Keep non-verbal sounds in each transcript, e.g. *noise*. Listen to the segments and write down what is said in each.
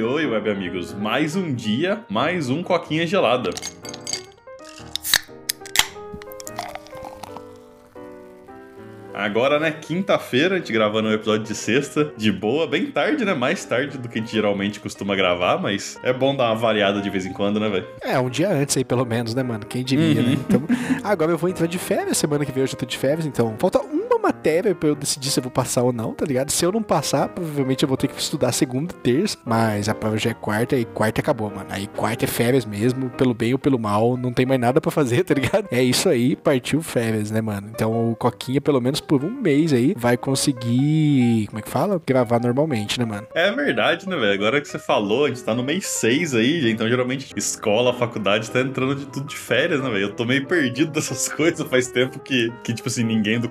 Oi, oi, web amigos. Mais um dia, mais um coquinha gelada. Agora, né, quinta-feira, a gente gravando um episódio de sexta, de boa, bem tarde, né? Mais tarde do que a gente geralmente costuma gravar, mas é bom dar uma variada de vez em quando, né, velho? É, um dia antes aí, pelo menos, né, mano? Quem diria, Uhum. né? Então, agora eu vou entrar de férias, semana que vem eu já tô de férias, então falta matéria pra eu decidir se eu vou passar ou não, tá ligado? Se eu não passar, provavelmente eu vou ter que estudar segunda e terça, mas a prova já é quarta e quarta acabou, mano. Aí quarta é férias mesmo, pelo bem ou pelo mal, não tem mais nada pra fazer, *laughs* tá ligado? É isso aí, partiu férias, né, mano? Então o Coquinha, pelo menos por um mês aí, vai conseguir, como é que fala? Gravar normalmente, né, mano? É verdade, né, velho? Agora que você falou, a gente tá no mês 6 aí, então geralmente escola, faculdade tá entrando de tudo de férias, né, velho? Eu tô meio perdido dessas *laughs* coisas, faz tempo que, que tipo assim, ninguém do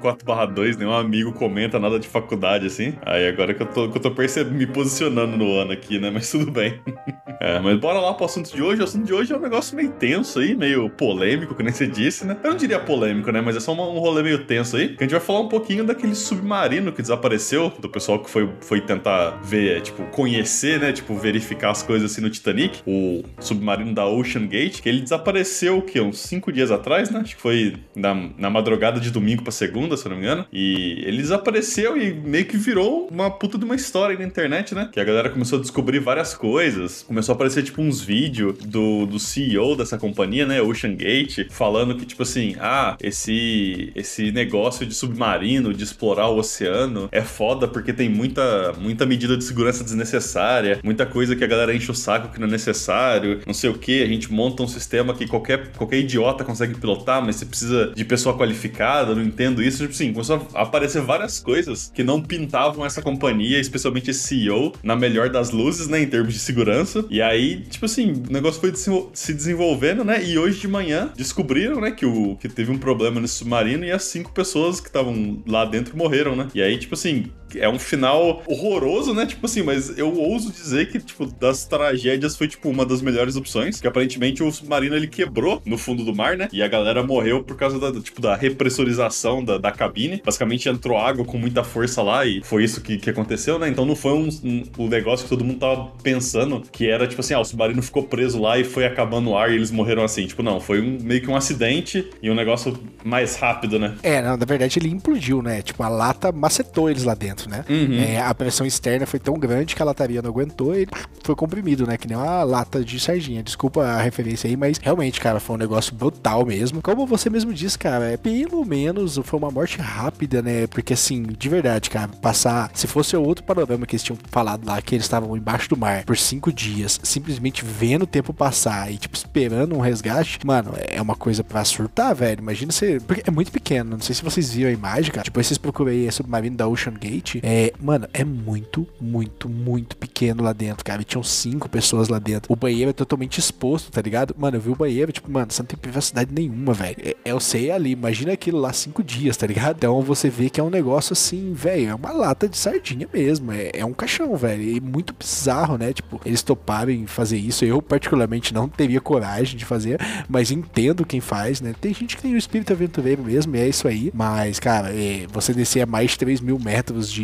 4/2, nenhum amigo comenta nada de faculdade, assim. Aí agora que eu tô, que eu tô percebendo, me posicionando no ano aqui, né? Mas tudo bem. *laughs* é, mas bora lá pro assunto de hoje. O assunto de hoje é um negócio meio tenso aí, meio polêmico, que nem você disse, né? Eu não diria polêmico, né? Mas é só um rolê meio tenso aí. Que a gente vai falar um pouquinho daquele submarino que desapareceu, do pessoal que foi, foi tentar ver, tipo, conhecer, né? Tipo, verificar as coisas assim no Titanic. O submarino da Ocean Gate, que ele desapareceu, o quê? Uns cinco dias atrás, né? Acho que foi na, na madrugada de domingo pra segunda, se eu não me engano. E ele desapareceu e meio que virou uma puta de uma história aí na internet, né? Que a galera começou a descobrir várias coisas. Começou a aparecer, tipo, uns vídeos do, do CEO dessa companhia, né? Ocean Gate, falando que, tipo assim, ah, esse, esse negócio de submarino, de explorar o oceano, é foda porque tem muita, muita medida de segurança desnecessária, muita coisa que a galera enche o saco que não é necessário, não sei o que. A gente monta um sistema que qualquer, qualquer idiota consegue pilotar, mas você precisa de pessoa qualificada, não entendo isso. Tipo assim, começou a aparecer várias coisas que não pintavam essa companhia, especialmente esse CEO, na melhor das luzes, né, em termos de segurança. E aí, tipo assim, o negócio foi se desenvolvendo, né, e hoje de manhã descobriram, né, que, o, que teve um problema nesse submarino e as cinco pessoas que estavam lá dentro morreram, né. E aí, tipo assim, é um final horroroso, né, tipo assim, mas eu ouso dizer que, tipo, das tragédias foi, tipo, uma das melhores opções, que aparentemente o submarino, ele quebrou no fundo do mar, né, e a galera morreu por causa da, tipo, da repressurização da, da cabine. Basicamente entrou água com muita força lá e foi isso que, que aconteceu, né? Então não foi um, um, o negócio que todo mundo tava pensando que era tipo assim, ah, o submarino ficou preso lá e foi acabando o ar e eles morreram assim. Tipo, não, foi um, meio que um acidente e um negócio mais rápido, né? É, não, na verdade ele implodiu, né? Tipo, a lata macetou eles lá dentro, né? Uhum. É, a pressão externa foi tão grande que a lataria não aguentou e ele foi comprimido, né? Que nem uma lata de sardinha. Desculpa a referência aí, mas realmente, cara, foi um negócio brutal mesmo. Como você mesmo disse, cara, é pelo menos foi uma morte rápida, né? Porque assim, de verdade, cara, passar. Se fosse outro panorama que eles tinham falado lá, que eles estavam embaixo do mar por cinco dias, simplesmente vendo o tempo passar e, tipo, esperando um resgate, mano, é uma coisa pra surtar, velho. Imagina você. Porque é muito pequeno. Não sei se vocês viram a imagem, cara. Depois vocês procuram aí submarino da Ocean Gate. É, mano, é muito, muito, muito pequeno lá dentro, cara. Tinham cinco pessoas lá dentro. O banheiro é totalmente exposto, tá ligado? Mano, eu vi o banheiro, tipo, mano, você não tem privacidade nenhuma, velho. É, eu sei ali, imagina aquilo lá cinco dias, tá ligado? Então você vê que é um negócio assim, velho, é uma lata de sardinha mesmo. É, é um caixão, velho. E muito bizarro, né? Tipo, eles toparem fazer isso. Eu, particularmente, não teria coragem de fazer, mas entendo quem faz, né? Tem gente que tem o espírito aventureiro mesmo, e é isso aí. Mas, cara, é, você descer a mais de 3 mil metros de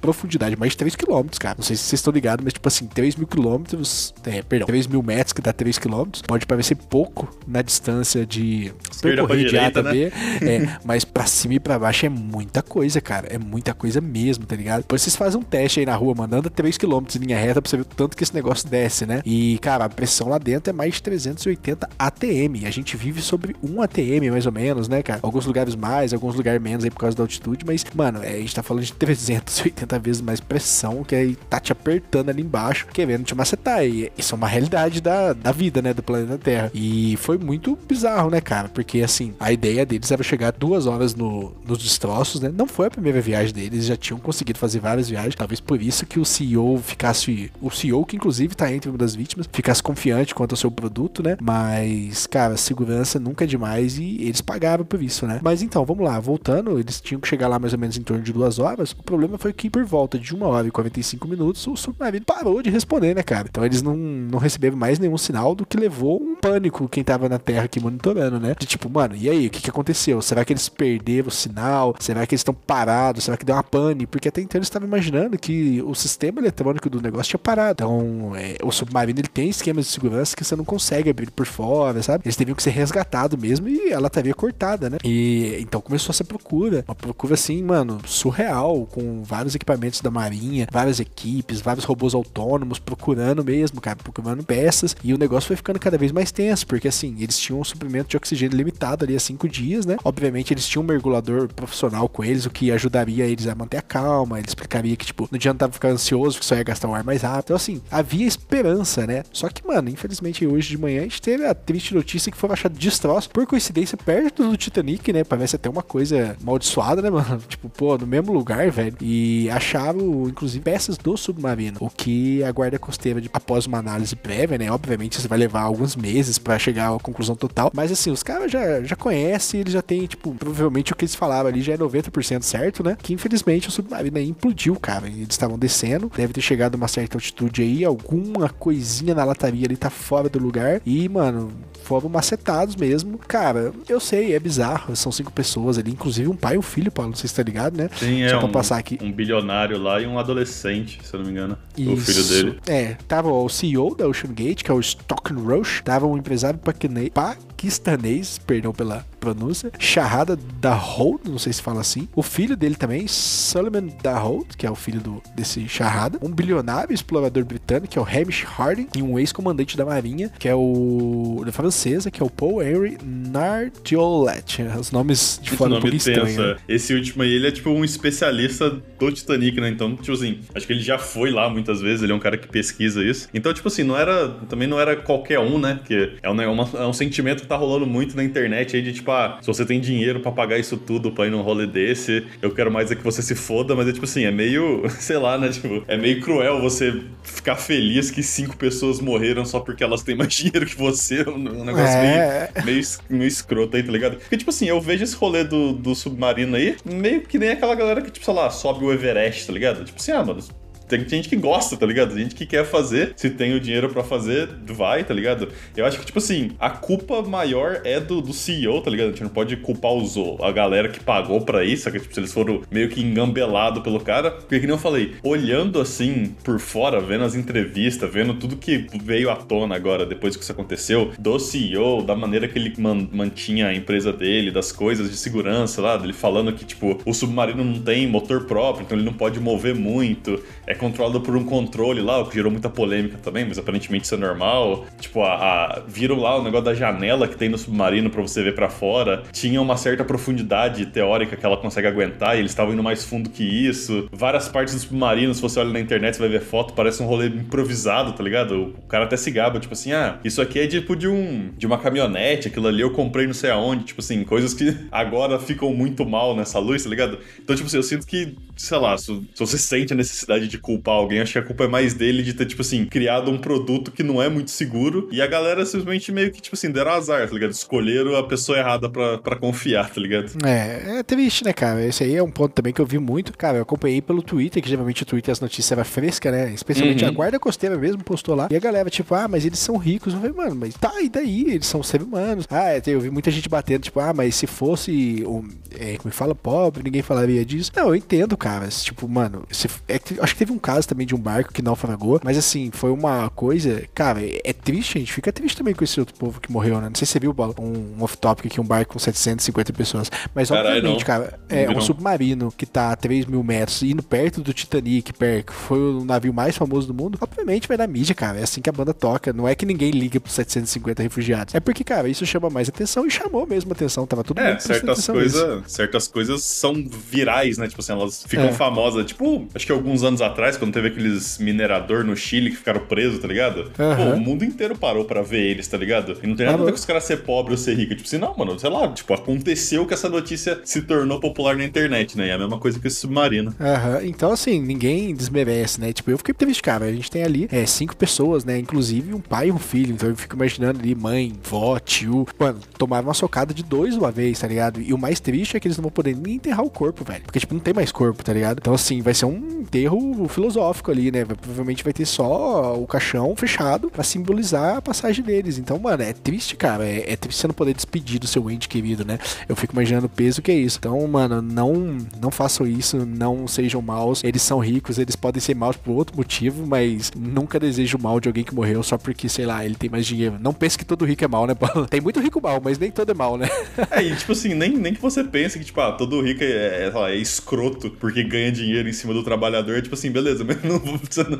profundidade, mais de 3 quilômetros, cara. Não sei se vocês estão ligados, mas, tipo assim, 3 mil quilômetros, é, perdão, 3 mil metros, que dá 3 quilômetros, pode parecer pouco na distância de percorrer de A até B, é, mas pra cima e pra baixo é muita coisa, cara. É muita coisa mesmo, tá ligado? Depois vocês fazem um teste aí na rua, mandando 3km em linha reta pra você ver o tanto que esse negócio desce, né? E, cara, a pressão lá dentro é mais de 380 ATM. A gente vive sobre um ATM, mais ou menos, né, cara? Alguns lugares mais, alguns lugares menos aí por causa da altitude, mas, mano, é, a gente tá falando de 380 vezes mais pressão que aí tá te apertando ali embaixo, querendo te macetar. E isso é uma realidade da, da vida, né, do planeta Terra. E foi muito bizarro, né, cara? Porque, assim, a ideia deles era chegar duas horas no, nos destroços, né? Não foi a primeira viagem deles, já tinham conseguido fazer várias viagens. Talvez por isso que o CEO ficasse. O CEO, que inclusive tá entre uma das vítimas, ficasse confiante quanto ao seu produto, né? Mas, cara, segurança nunca é demais e eles pagaram por isso, né? Mas então, vamos lá, voltando, eles tinham que chegar lá mais ou menos em torno de duas horas. O problema foi que por volta de uma hora e 45 minutos, o submarino parou de responder, né, cara? Então eles não, não receberam mais nenhum sinal do que levou um pânico quem tava na Terra aqui monitorando, né? De tipo, mano, e aí, o que, que aconteceu? Será que eles perderam o sinal? Será que eles estão parados? Será que deu uma pane? Porque até então eles estavam imaginando que o sistema eletrônico do negócio tinha parado. Então, é, o submarino ele tem esquemas de segurança que você não consegue abrir por fora, sabe? Eles teriam que ser resgatados mesmo e ela estaria cortada, né? E então começou essa procura, uma procura assim, mano, surreal, com vários equipamentos da Marinha, várias equipes, vários robôs autônomos procurando mesmo, cara, procurando peças. E o negócio foi ficando cada vez mais tenso, porque assim, eles tinham um suprimento de oxigênio limitado ali a cinco dias, né? Obviamente eles tinham um mergulhador profissional com eles, o que ajudaria eles a manter a calma. Ele explicaria que, tipo, não adiantava ficar ansioso, que só ia gastar o ar mais rápido. Então, assim, havia esperança, né? Só que, mano, infelizmente hoje de manhã a gente teve a triste notícia que foi achado destroço, por coincidência, perto do Titanic, né? Parece até uma coisa amaldiçoada, né, mano? *laughs* Tipo, pô, no mesmo lugar, velho. E acharam, inclusive, peças do submarino. O que a guarda costeira, após uma análise prévia, né? Obviamente, isso vai levar alguns meses para chegar à conclusão total. Mas assim, os caras já, já conhecem, eles já têm, tipo, provavelmente o que eles falaram ali já é 90% certo, né? Que infelizmente o submarino aí implodiu, cara. Eles estavam descendo, deve ter chegado a uma certa altitude aí, alguma coisinha na lataria ali tá fora do lugar. E, mano, foram macetados mesmo. Cara, eu sei, é bizarro. São cinco pessoas ali, inclusive um pai e um filho, Paulo, não sei se tá ligado, né? Sim, é. Só pra um, passar aqui. Um bilionário lá e um adolescente, se eu não me engano. Isso. O filho dele. É, tava o CEO da Ocean Gate, que é o Stockton Roche, tava um empresário paquistanês, perdão pela pronúncia, Shahada Dahoud, não sei se fala assim. O filho dele também, Solomon Dahoud, que é o filho do, desse Shahada. Um bilionário explorador britânico, que é o Hamish Harding. E um ex-comandante da marinha, que é o... da francesa, que é o Paul Henry Nardiolet. Os nomes de fora um pouco estranhos. Né? Esse último aí, ele é tipo um especialista do Titanic, né? Então, tipo assim, acho que ele já foi lá muitas vezes, ele é um cara que pesquisa isso. Então, tipo assim, não era... também não era qualquer um, né? Que é um, é, uma, é um sentimento que tá rolando muito na internet aí de, tipo, ah, se você tem dinheiro para pagar isso tudo pra ir num rolê desse, eu quero mais é que você se foda, mas é tipo assim, é meio, *laughs* sei lá, né? Tipo, é meio cruel você ficar feliz que cinco pessoas morreram só porque elas têm mais *laughs* dinheiro que você. Um negócio é. meio, meio, meio escroto aí, tá ligado? Porque, tipo assim, eu vejo esse rolê do, do submarino aí, meio que nem aquela galera que, tipo, sei lá, sobe o Everest, tá ligado? Tipo assim, ah, mano, tem gente que gosta, tá ligado? Tem gente que quer fazer, se tem o dinheiro para fazer, vai, tá ligado? Eu acho que, tipo assim, a culpa maior é do, do CEO, tá ligado? A gente não pode culpar os, a galera que pagou para isso, que tipo, se eles foram meio que engambelados pelo cara. Porque, que nem eu falei, olhando assim por fora, vendo as entrevistas, vendo tudo que veio à tona agora, depois que isso aconteceu, do CEO, da maneira que ele man, mantinha a empresa dele, das coisas de segurança lá, dele falando que, tipo, o submarino não tem motor próprio, então ele não pode mover muito. É controlado por um controle lá, o que gerou muita polêmica também, mas aparentemente isso é normal. Tipo, a, a viram lá o negócio da janela que tem no submarino para você ver para fora. Tinha uma certa profundidade teórica que ela consegue aguentar e eles estavam indo mais fundo que isso. Várias partes do submarino, se você olha na internet, você vai ver foto, parece um rolê improvisado, tá ligado? O cara até se gaba, tipo assim, ah, isso aqui é tipo de um de uma caminhonete, aquilo ali eu comprei não sei aonde, tipo assim, coisas que *laughs* agora ficam muito mal nessa luz, tá ligado? Então, tipo assim, eu sinto que, sei lá, se, se você sente a necessidade de culpar alguém. Acho que a culpa é mais dele de ter, tipo assim, criado um produto que não é muito seguro. E a galera simplesmente meio que, tipo assim, deram azar, tá ligado? Escolheram a pessoa errada pra, pra confiar, tá ligado? É, é triste, né, cara? Esse aí é um ponto também que eu vi muito. Cara, eu acompanhei pelo Twitter, que geralmente o Twitter as notícias eram frescas, né? Especialmente uhum. a Guarda Costeira mesmo postou lá. E a galera, tipo, ah, mas eles são ricos. Eu falei, mano, mas tá, e daí? Eles são seres humanos. Ah, é, eu vi muita gente batendo, tipo, ah, mas se fosse, um, é, como fala, pobre, ninguém falaria disso. Não, eu entendo, cara. Tipo, mano, se, é, acho que teve um caso também de um barco que naufragou, mas assim, foi uma coisa, cara, é triste, a gente. Fica triste também com esse outro povo que morreu, né? Não sei se você viu, um, um off-topic aqui, um barco com 750 pessoas, mas Carai, obviamente, não. cara, é um submarino que tá a 3 mil metros, indo perto do Titanic, perto, foi o navio mais famoso do mundo, obviamente vai dar mídia, cara, é assim que a banda toca, não é que ninguém liga pros 750 refugiados, é porque, cara, isso chama mais atenção e chamou mesmo atenção, tava tudo é, certas coisas, certas coisas são virais, né? Tipo assim, elas ficam é. famosas, tipo, acho que alguns anos atrás, quando teve aqueles minerador no Chile que ficaram presos, tá ligado? Uhum. Pô, o mundo inteiro parou para ver eles, tá ligado? E não tem nada a ver com os caras ser pobre ou ser rico. Tipo assim, não, mano, sei lá, tipo, aconteceu que essa notícia se tornou popular na internet, né? E é a mesma coisa que esse submarino. Aham, uhum. então assim, ninguém desmerece, né? Tipo, eu fiquei triste, cara. A gente tem ali é, cinco pessoas, né? Inclusive um pai e um filho. Então eu fico imaginando ali, mãe, vó, tio. Mano, tomaram uma socada de dois uma vez, tá ligado? E o mais triste que eles não vão poder nem enterrar o corpo, velho. Porque, tipo, não tem mais corpo, tá ligado? Então, assim, vai ser um enterro filosófico ali, né? Provavelmente vai ter só o caixão fechado para simbolizar a passagem deles. Então, mano, é triste, cara. É, é, triste você não poder despedir do seu ente querido, né? Eu fico imaginando o peso que é isso. Então, mano, não, não façam isso, não sejam maus. Eles são ricos, eles podem ser maus por outro motivo, mas nunca desejo mal de alguém que morreu só porque, sei lá, ele tem mais dinheiro. Não pense que todo rico é mal, né, Paulo? *laughs* Tem muito rico mal, mas nem todo é mal, né? *laughs* É, e tipo assim, nem, nem que você pense que, tipo, ah, todo rico é, é, é escroto porque ganha dinheiro em cima do trabalhador. Tipo assim, beleza, *laughs* mas não,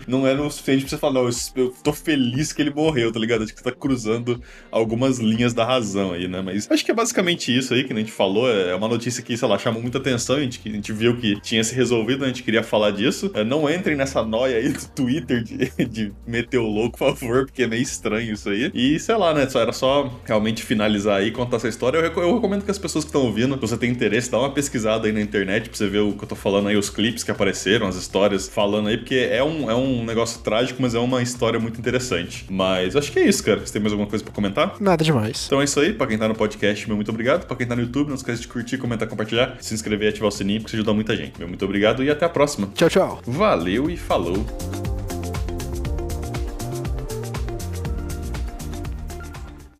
não é o suficiente pra você falar, não, eu tô feliz que ele morreu, tá ligado? Acho que você tá cruzando algumas linhas da razão aí, né? Mas acho que é basicamente isso aí que a gente falou. É uma notícia que, sei lá, chamou muita atenção. A gente, a gente viu que tinha se resolvido, a gente queria falar disso. É, não entrem nessa noia aí do *laughs* Twitter de, de meter o louco, por favor, porque é meio estranho isso aí. E sei lá, né? Só, era só realmente finalizar aí, contar essa história. Eu, eu recomendo que as pessoas que estão ouvindo, se você tem interesse, dá uma pesquisada aí na internet pra você ver o que eu tô falando aí, os clipes que apareceram, as histórias falando aí, porque é um, é um negócio trágico, mas é uma história muito interessante. Mas acho que é isso, cara. Você tem mais alguma coisa pra comentar? Nada demais. Então é isso aí. Pra quem tá no podcast, meu muito obrigado. Pra quem tá no YouTube, não esquece de curtir, comentar, compartilhar, se inscrever e ativar o sininho, porque isso ajuda muita gente. Meu muito obrigado e até a próxima. Tchau, tchau. Valeu e falou.